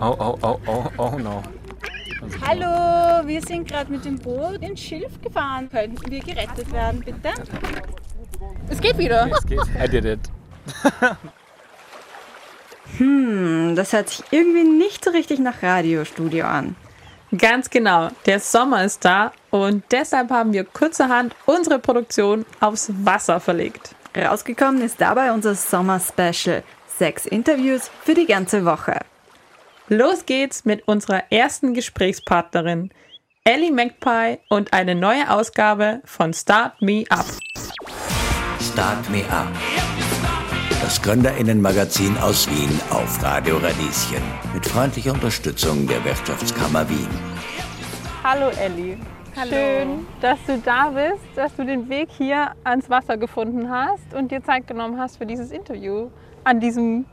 Oh, oh, oh, oh, oh no. Hallo, wir sind gerade mit dem Boot ins Schilf gefahren. Könnten wir gerettet werden, bitte? Es geht wieder. Es geht. I did it. Hm, das hört sich irgendwie nicht so richtig nach Radiostudio an. Ganz genau. Der Sommer ist da und deshalb haben wir kurzerhand unsere Produktion aufs Wasser verlegt. Rausgekommen ist dabei unser Sommer-Special. Sechs Interviews für die ganze Woche. Los geht's mit unserer ersten Gesprächspartnerin, Ellie Magpie und eine neue Ausgabe von Start Me Up. Start Me Up. Das Gründerinnenmagazin aus Wien auf Radio Radieschen mit freundlicher Unterstützung der Wirtschaftskammer Wien. Hallo Ellie. Hallo. Schön, dass du da bist, dass du den Weg hier ans Wasser gefunden hast und dir Zeit genommen hast für dieses Interview an diesem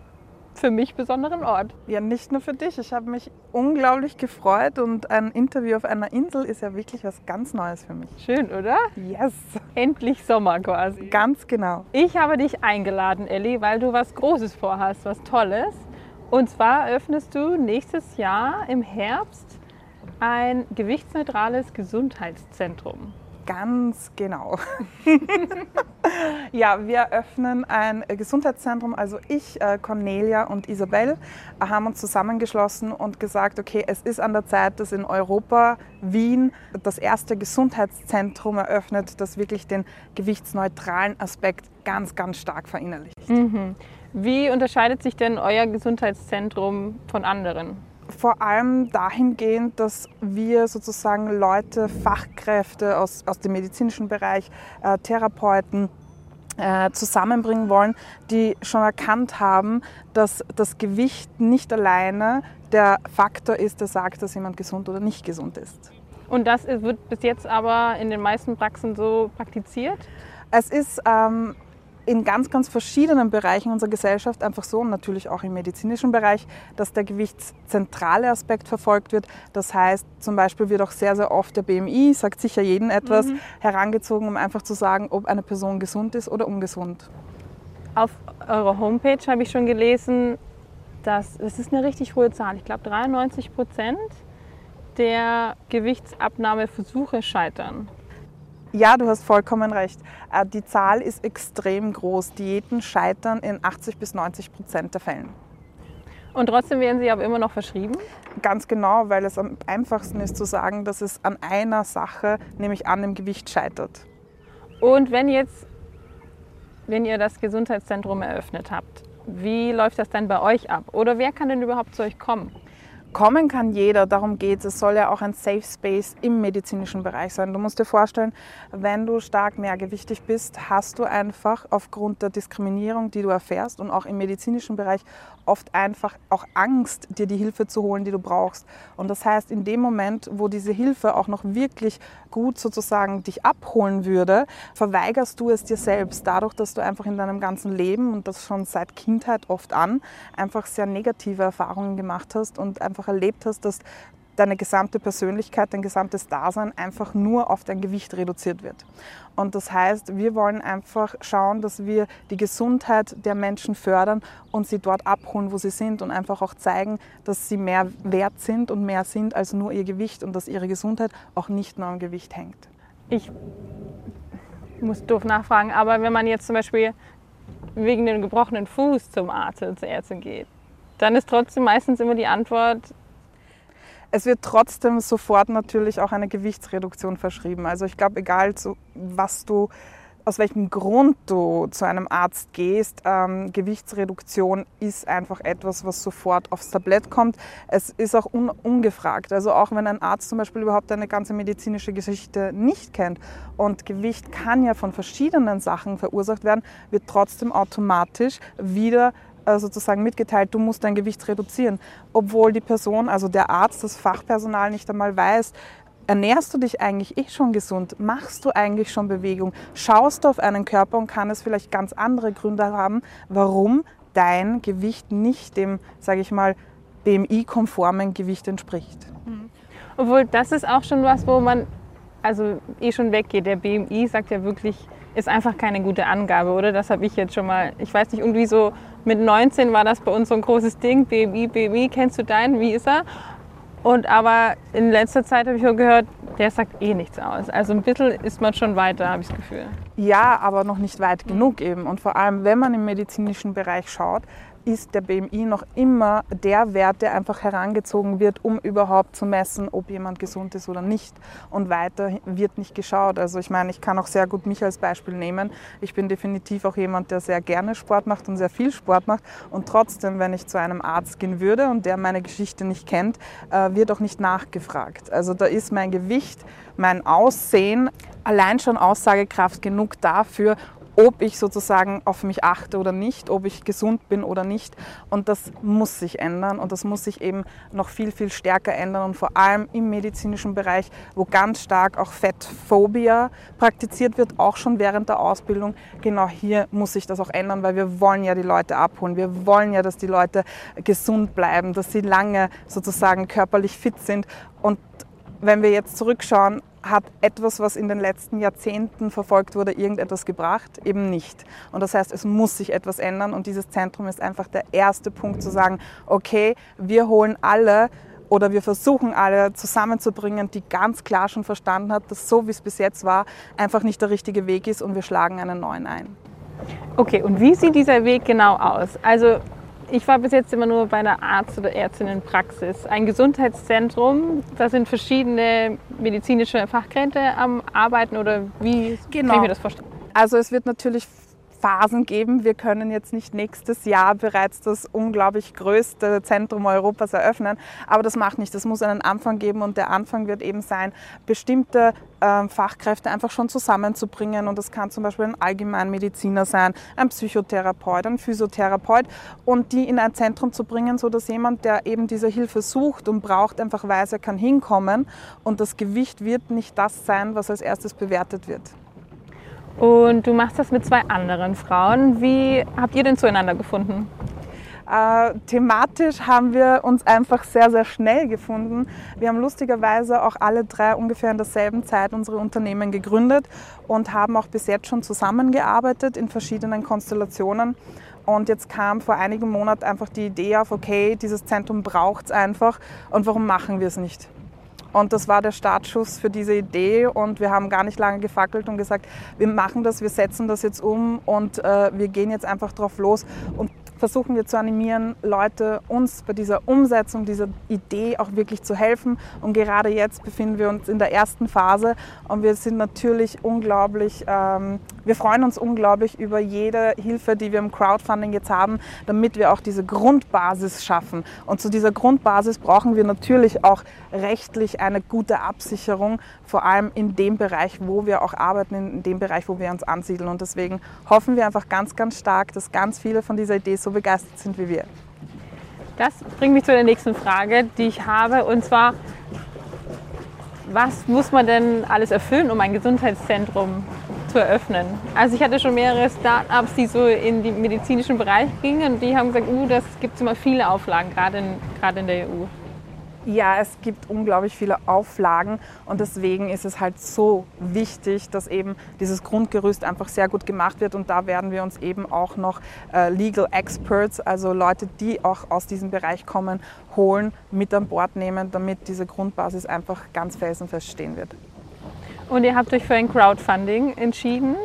für mich besonderen Ort. Ja, nicht nur für dich. Ich habe mich unglaublich gefreut und ein Interview auf einer Insel ist ja wirklich was ganz Neues für mich. Schön, oder? Yes. Endlich Sommer quasi. Ganz genau. Ich habe dich eingeladen, Elli, weil du was Großes vorhast, was Tolles. Und zwar öffnest du nächstes Jahr im Herbst ein gewichtsneutrales Gesundheitszentrum. Ganz genau. ja, wir öffnen ein Gesundheitszentrum. Also ich, äh, Cornelia und Isabel haben uns zusammengeschlossen und gesagt, okay, es ist an der Zeit, dass in Europa Wien das erste Gesundheitszentrum eröffnet, das wirklich den gewichtsneutralen Aspekt ganz, ganz stark verinnerlicht. Mhm. Wie unterscheidet sich denn euer Gesundheitszentrum von anderen? Vor allem dahingehend, dass wir sozusagen Leute, Fachkräfte aus, aus dem medizinischen Bereich, äh, Therapeuten, äh, zusammenbringen wollen, die schon erkannt haben, dass das Gewicht nicht alleine der Faktor ist, der sagt, dass jemand gesund oder nicht gesund ist. Und das wird bis jetzt aber in den meisten Praxen so praktiziert? Es ist ähm, in ganz, ganz verschiedenen Bereichen unserer Gesellschaft einfach so und natürlich auch im medizinischen Bereich, dass der gewichtszentrale Aspekt verfolgt wird. Das heißt, zum Beispiel wird auch sehr, sehr oft der BMI, sagt sicher jeden etwas, mhm. herangezogen, um einfach zu sagen, ob eine Person gesund ist oder ungesund. Auf eurer Homepage habe ich schon gelesen, dass das ist eine richtig hohe Zahl. Ich glaube, 93 Prozent der Gewichtsabnahmeversuche scheitern. Ja, du hast vollkommen recht. Äh, die Zahl ist extrem groß. Diäten scheitern in 80 bis 90 Prozent der Fällen. Und trotzdem werden sie aber immer noch verschrieben? Ganz genau, weil es am einfachsten ist zu sagen, dass es an einer Sache, nämlich an dem Gewicht scheitert. Und wenn jetzt, wenn ihr das Gesundheitszentrum eröffnet habt, wie läuft das dann bei euch ab? Oder wer kann denn überhaupt zu euch kommen? Kommen kann jeder, darum geht es. Es soll ja auch ein Safe Space im medizinischen Bereich sein. Du musst dir vorstellen, wenn du stark mehrgewichtig bist, hast du einfach aufgrund der Diskriminierung, die du erfährst und auch im medizinischen Bereich oft einfach auch Angst, dir die Hilfe zu holen, die du brauchst. Und das heißt, in dem Moment, wo diese Hilfe auch noch wirklich gut sozusagen dich abholen würde, verweigerst du es dir selbst, dadurch, dass du einfach in deinem ganzen Leben und das schon seit Kindheit oft an, einfach sehr negative Erfahrungen gemacht hast und einfach erlebt hast, dass deine gesamte Persönlichkeit, dein gesamtes Dasein einfach nur auf dein Gewicht reduziert wird. Und das heißt, wir wollen einfach schauen, dass wir die Gesundheit der Menschen fördern und sie dort abholen, wo sie sind und einfach auch zeigen, dass sie mehr wert sind und mehr sind als nur ihr Gewicht und dass ihre Gesundheit auch nicht nur am Gewicht hängt. Ich muss doof nachfragen, aber wenn man jetzt zum Beispiel wegen dem gebrochenen Fuß zum Arzt zur Ärztin geht, dann ist trotzdem meistens immer die Antwort, es wird trotzdem sofort natürlich auch eine Gewichtsreduktion verschrieben. Also ich glaube, egal was du, aus welchem Grund du zu einem Arzt gehst, ähm, Gewichtsreduktion ist einfach etwas, was sofort aufs Tablett kommt. Es ist auch un ungefragt. Also auch wenn ein Arzt zum Beispiel überhaupt eine ganze medizinische Geschichte nicht kennt und Gewicht kann ja von verschiedenen Sachen verursacht werden, wird trotzdem automatisch wieder sozusagen mitgeteilt, du musst dein Gewicht reduzieren, obwohl die Person, also der Arzt, das Fachpersonal nicht einmal weiß, ernährst du dich eigentlich eh schon gesund? Machst du eigentlich schon Bewegung? Schaust du auf einen Körper und kann es vielleicht ganz andere Gründe haben, warum dein Gewicht nicht dem, sage ich mal, BMI-konformen Gewicht entspricht? Mhm. Obwohl das ist auch schon was, wo man also eh schon weggeht. Der BMI sagt ja wirklich, ist einfach keine gute Angabe, oder? Das habe ich jetzt schon mal, ich weiß nicht, irgendwie so mit 19 war das bei uns so ein großes Ding, BMI, BMI, kennst du deinen, wie ist er? Und aber in letzter Zeit habe ich auch gehört, der sagt eh nichts aus. Also ein bisschen ist man schon weiter, habe ich das Gefühl. Ja, aber noch nicht weit genug eben. Und vor allem, wenn man im medizinischen Bereich schaut, ist der BMI noch immer der Wert, der einfach herangezogen wird, um überhaupt zu messen, ob jemand gesund ist oder nicht. Und weiter wird nicht geschaut. Also ich meine, ich kann auch sehr gut mich als Beispiel nehmen. Ich bin definitiv auch jemand, der sehr gerne Sport macht und sehr viel Sport macht. Und trotzdem, wenn ich zu einem Arzt gehen würde und der meine Geschichte nicht kennt, äh, wird auch nicht nachgefragt. Also da ist mein Gewicht, mein Aussehen allein schon Aussagekraft genug dafür, ob ich sozusagen auf mich achte oder nicht, ob ich gesund bin oder nicht. Und das muss sich ändern und das muss sich eben noch viel, viel stärker ändern und vor allem im medizinischen Bereich, wo ganz stark auch Fettphobia praktiziert wird, auch schon während der Ausbildung. Genau hier muss sich das auch ändern, weil wir wollen ja die Leute abholen. Wir wollen ja, dass die Leute gesund bleiben, dass sie lange sozusagen körperlich fit sind. Und wenn wir jetzt zurückschauen, hat etwas, was in den letzten Jahrzehnten verfolgt wurde, irgendetwas gebracht? Eben nicht. Und das heißt, es muss sich etwas ändern und dieses Zentrum ist einfach der erste Punkt zu sagen, okay, wir holen alle oder wir versuchen alle zusammenzubringen, die ganz klar schon verstanden hat, dass so wie es bis jetzt war, einfach nicht der richtige Weg ist und wir schlagen einen neuen ein. Okay, und wie sieht dieser Weg genau aus? Also ich war bis jetzt immer nur bei einer Arzt- oder Ärztinnenpraxis. Ein Gesundheitszentrum, da sind verschiedene medizinische Fachkräfte am Arbeiten oder wie genau. kann ich mir das vorstellen? Also es wird natürlich Phasen geben. Wir können jetzt nicht nächstes Jahr bereits das unglaublich größte Zentrum Europas eröffnen, aber das macht nicht. Es muss einen Anfang geben und der Anfang wird eben sein, bestimmte äh, Fachkräfte einfach schon zusammenzubringen und das kann zum Beispiel ein Allgemeinmediziner sein, ein Psychotherapeut, ein Physiotherapeut und die in ein Zentrum zu bringen, so dass jemand, der eben diese Hilfe sucht und braucht, einfach weiß, er kann hinkommen und das Gewicht wird nicht das sein, was als erstes bewertet wird. Und du machst das mit zwei anderen Frauen. Wie habt ihr denn zueinander gefunden? Äh, thematisch haben wir uns einfach sehr, sehr schnell gefunden. Wir haben lustigerweise auch alle drei ungefähr in derselben Zeit unsere Unternehmen gegründet und haben auch bis jetzt schon zusammengearbeitet in verschiedenen Konstellationen. Und jetzt kam vor einigen Monaten einfach die Idee auf, okay, dieses Zentrum braucht es einfach und warum machen wir es nicht? Und das war der Startschuss für diese Idee und wir haben gar nicht lange gefackelt und gesagt, wir machen das, wir setzen das jetzt um und äh, wir gehen jetzt einfach drauf los und versuchen wir zu animieren, Leute uns bei dieser Umsetzung dieser Idee auch wirklich zu helfen. Und gerade jetzt befinden wir uns in der ersten Phase und wir sind natürlich unglaublich, ähm, wir freuen uns unglaublich über jede Hilfe, die wir im Crowdfunding jetzt haben, damit wir auch diese Grundbasis schaffen. Und zu dieser Grundbasis brauchen wir natürlich auch rechtlich eine gute Absicherung, vor allem in dem Bereich, wo wir auch arbeiten, in dem Bereich, wo wir uns ansiedeln. Und deswegen hoffen wir einfach ganz, ganz stark, dass ganz viele von dieser Idee so begeistert sind wie wir. Das bringt mich zu der nächsten Frage, die ich habe, und zwar, was muss man denn alles erfüllen, um ein Gesundheitszentrum zu eröffnen? Also ich hatte schon mehrere Startups, die so in den medizinischen Bereich gingen und die haben gesagt, uh, das gibt immer viele Auflagen, gerade in, gerade in der EU. Ja, es gibt unglaublich viele Auflagen und deswegen ist es halt so wichtig, dass eben dieses Grundgerüst einfach sehr gut gemacht wird und da werden wir uns eben auch noch äh, Legal Experts, also Leute, die auch aus diesem Bereich kommen, holen, mit an Bord nehmen, damit diese Grundbasis einfach ganz felsenfest stehen wird. Und ihr habt euch für ein Crowdfunding entschieden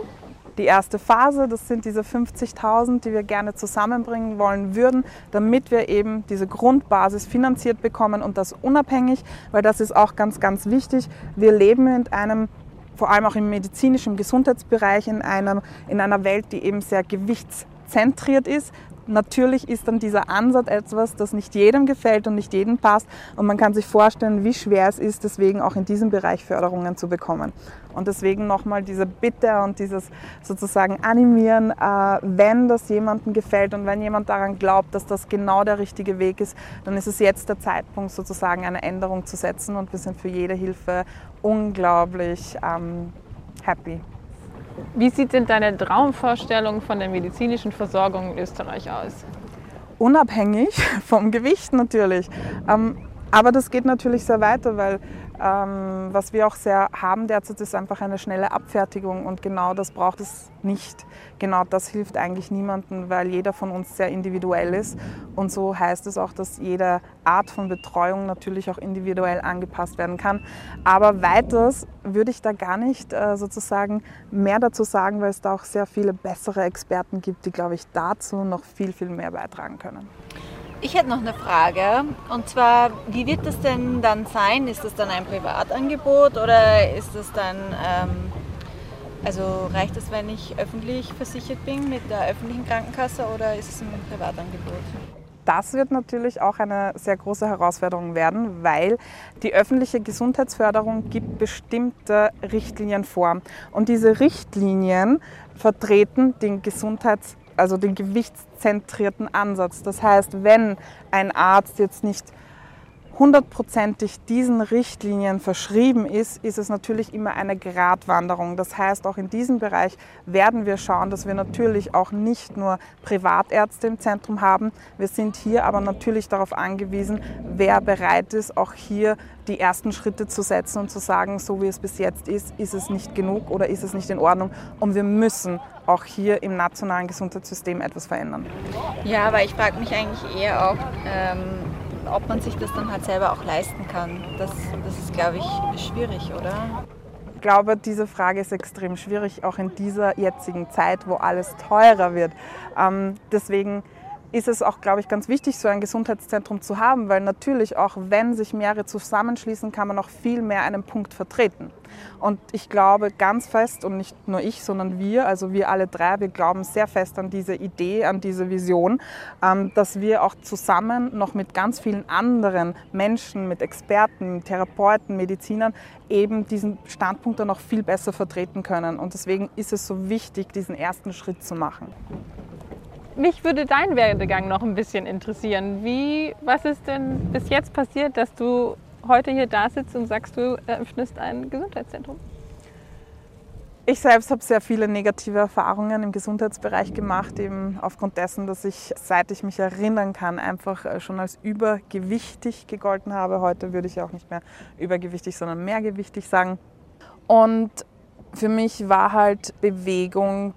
die erste Phase. Das sind diese 50.000, die wir gerne zusammenbringen wollen würden, damit wir eben diese Grundbasis finanziert bekommen und das unabhängig, weil das ist auch ganz, ganz wichtig. Wir leben in einem vor allem auch im medizinischen, Gesundheitsbereich in einer, in einer Welt, die eben sehr gewichtszentriert ist. Natürlich ist dann dieser Ansatz etwas, das nicht jedem gefällt und nicht jedem passt. Und man kann sich vorstellen, wie schwer es ist, deswegen auch in diesem Bereich Förderungen zu bekommen. Und deswegen nochmal diese Bitte und dieses sozusagen Animieren, äh, wenn das jemandem gefällt und wenn jemand daran glaubt, dass das genau der richtige Weg ist, dann ist es jetzt der Zeitpunkt, sozusagen eine Änderung zu setzen. Und wir sind für jede Hilfe unglaublich ähm, happy. Wie sieht denn deine Traumvorstellung von der medizinischen Versorgung in Österreich aus? Unabhängig vom Gewicht natürlich. Ähm, aber das geht natürlich sehr weiter, weil Ähm, was wir auch sehr haben derzeit ist einfach eine schnelle Abfertigung und genau das braucht es nicht. Genau das hilft eigentlich niemandem, weil jeder von uns sehr individuell ist und so heißt es auch, dass jede Art von Betreuung natürlich auch individuell angepasst werden kann. Aber weiters würde ich da gar nicht äh, sozusagen mehr dazu sagen, weil es da auch sehr viele bessere Experten gibt, die, glaube ich, dazu noch viel, viel mehr beitragen können. Ich hätte noch eine Frage. Und zwar, wie wird das denn dann sein? Ist das dann ein Privatangebot oder ist das dann, ähm, also reicht es, wenn ich öffentlich versichert bin mit der öffentlichen Krankenkasse oder ist es ein Privatangebot? Das wird natürlich auch eine sehr große Herausforderung werden, weil die öffentliche Gesundheitsförderung gibt bestimmte Richtlinien vor. Und diese Richtlinien vertreten den Gesundheits also den gewichtszentrierten Ansatz. Das heißt, wenn ein Arzt jetzt nicht hundertprozentig diesen Richtlinien verschrieben ist, ist es natürlich immer eine Gratwanderung. Das heißt, auch in diesem Bereich werden wir schauen, dass wir natürlich auch nicht nur Privatärzte im Zentrum haben. Wir sind hier aber natürlich darauf angewiesen, wer bereit ist, auch hier die ersten Schritte zu setzen und zu sagen, so wie es bis jetzt ist, ist es nicht genug oder ist es nicht in Ordnung. Und wir müssen auch hier im nationalen Gesundheitssystem etwas verändern. Ja, aber ich frage mich eigentlich eher auch, ähm, ob man sich das dann halt selber auch leisten kann. Das, das ist, glaube ich, schwierig, oder? Ich glaube, diese Frage ist extrem schwierig, auch in dieser jetzigen Zeit, wo alles teurer wird. Ähm, deswegen ist es auch, glaube ich, ganz wichtig, so ein Gesundheitszentrum zu haben, weil natürlich auch, wenn sich mehrere zusammenschließen, kann man auch viel mehr einen Punkt vertreten. Und ich glaube ganz fest, und nicht nur ich, sondern wir, also wir alle drei, wir glauben sehr fest an diese Idee, an diese Vision, ähm, dass wir auch zusammen noch mit ganz vielen anderen Menschen, mit Experten, Therapeuten, Medizinern eben diesen Standpunkt dann noch viel besser vertreten können. Und deswegen ist es so wichtig, diesen ersten Schritt zu machen. Mich würde dein Werdegang noch ein bisschen interessieren. Wie, was ist denn bis jetzt passiert, dass du heute hier da sitzt und sagst, du eröffnest ein Gesundheitszentrum? Ich selbst habe sehr viele negative Erfahrungen im Gesundheitsbereich gemacht, eben aufgrund dessen, dass ich, seit ich mich erinnern kann, einfach äh, schon als übergewichtig gegolten habe. Heute würde ich auch nicht mehr übergewichtig, sondern mehrgewichtig sagen. Und für mich war halt Bewegung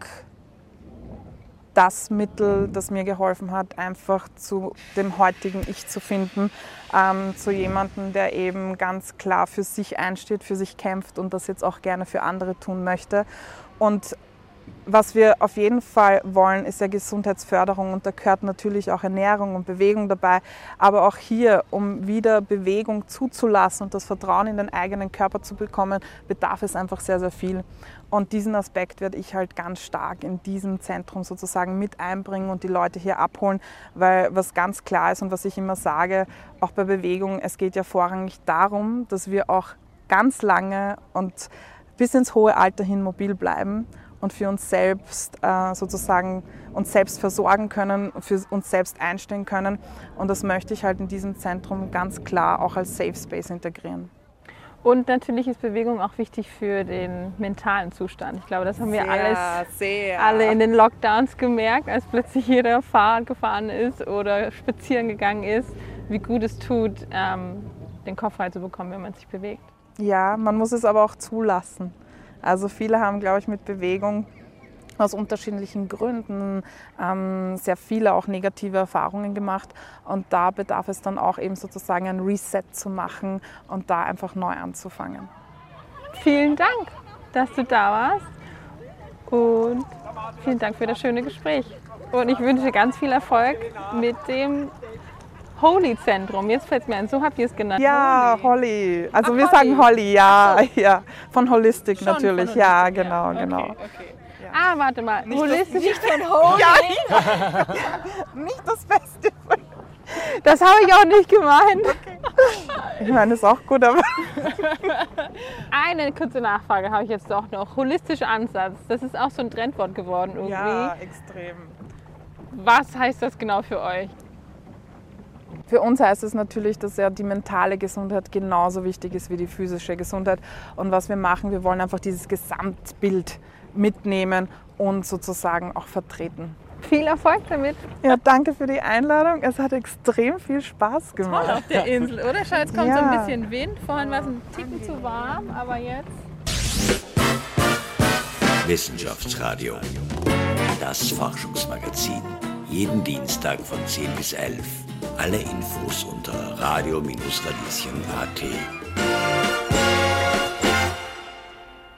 das Mittel, das mir geholfen hat, einfach zu dem heutigen Ich zu finden, ähm, zu jemandem, der eben ganz klar für sich einsteht, für sich kämpft und das jetzt auch gerne für andere tun möchte. Und was wir auf jeden Fall wollen, ist ja Gesundheitsförderung und da gehört natürlich auch Ernährung und Bewegung dabei. Aber auch hier, um wieder Bewegung zuzulassen und das Vertrauen in den eigenen Körper zu bekommen, bedarf es einfach sehr, sehr viel. Und diesen Aspekt werde ich halt ganz stark in diesem Zentrum sozusagen mit einbringen und die Leute hier abholen, weil was ganz klar ist und was ich immer sage, auch bei Bewegung, es geht ja vorrangig darum, dass wir auch ganz lange und bis ins hohe Alter hin mobil bleiben und für uns selbst äh, sozusagen uns selbst versorgen können, für uns selbst einstehen können. Und das möchte ich halt in diesem Zentrum ganz klar auch als Safe Space integrieren. Und natürlich ist Bewegung auch wichtig für den mentalen Zustand. Ich glaube, das haben wir Sehr, alles, sehr. alle in den Lockdowns gemerkt, als plötzlich jeder Fahrrad gefahren ist oder spazieren gegangen ist, wie gut es tut, ähm, den Kopf frei zu bekommen, wenn man sich bewegt. Ja, man muss es aber auch zulassen. Also viele haben, glaube ich, mit Bewegung aus unterschiedlichen Gründen ähm, sehr viele auch negative Erfahrungen gemacht. Und da bedarf es dann auch eben sozusagen ein Reset zu machen und da einfach neu anzufangen. Vielen Dank, dass du da warst und vielen Dank für das schöne Gespräch. Und ich wünsche ganz viel Erfolg mit dem Holy-Zentrum. Jetzt fällt es mir ein, so habt ihr es genannt. Ja, Holly. Also Ach, wir Holly. sagen Holly, ja, ja. Von Holistic Schon natürlich, von ja, Holistic, genau, ja. genau. Okay, okay. Ah, warte mal. Holistisch. Nicht von Holy. Nicht das Beste. Das habe ich auch nicht gemeint. Ich meine, ist auch gut, aber Eine kurze Nachfrage habe ich jetzt doch noch. Holistischer Ansatz. Das ist auch so ein Trendwort geworden irgendwie. ja, extrem. Was heißt das genau für euch? Für uns heißt es natürlich, dass ja die mentale Gesundheit genauso wichtig ist wie die physische Gesundheit. Und was wir machen, wir wollen einfach dieses Gesamtbild mitnehmen und sozusagen auch vertreten. Viel Erfolg damit. Ja, danke für die Einladung. Es hat extrem viel Spaß Toll gemacht. auf der Insel, oder? Schau, jetzt kommt so Ja. ein bisschen Wind. Vorhin war es ein Ticken zu warm, aber jetzt. Wissenschaftsradio. Das Forschungsmagazin. Jeden Dienstag von 10 bis 11. Alle Infos unter radio-radieschen.at.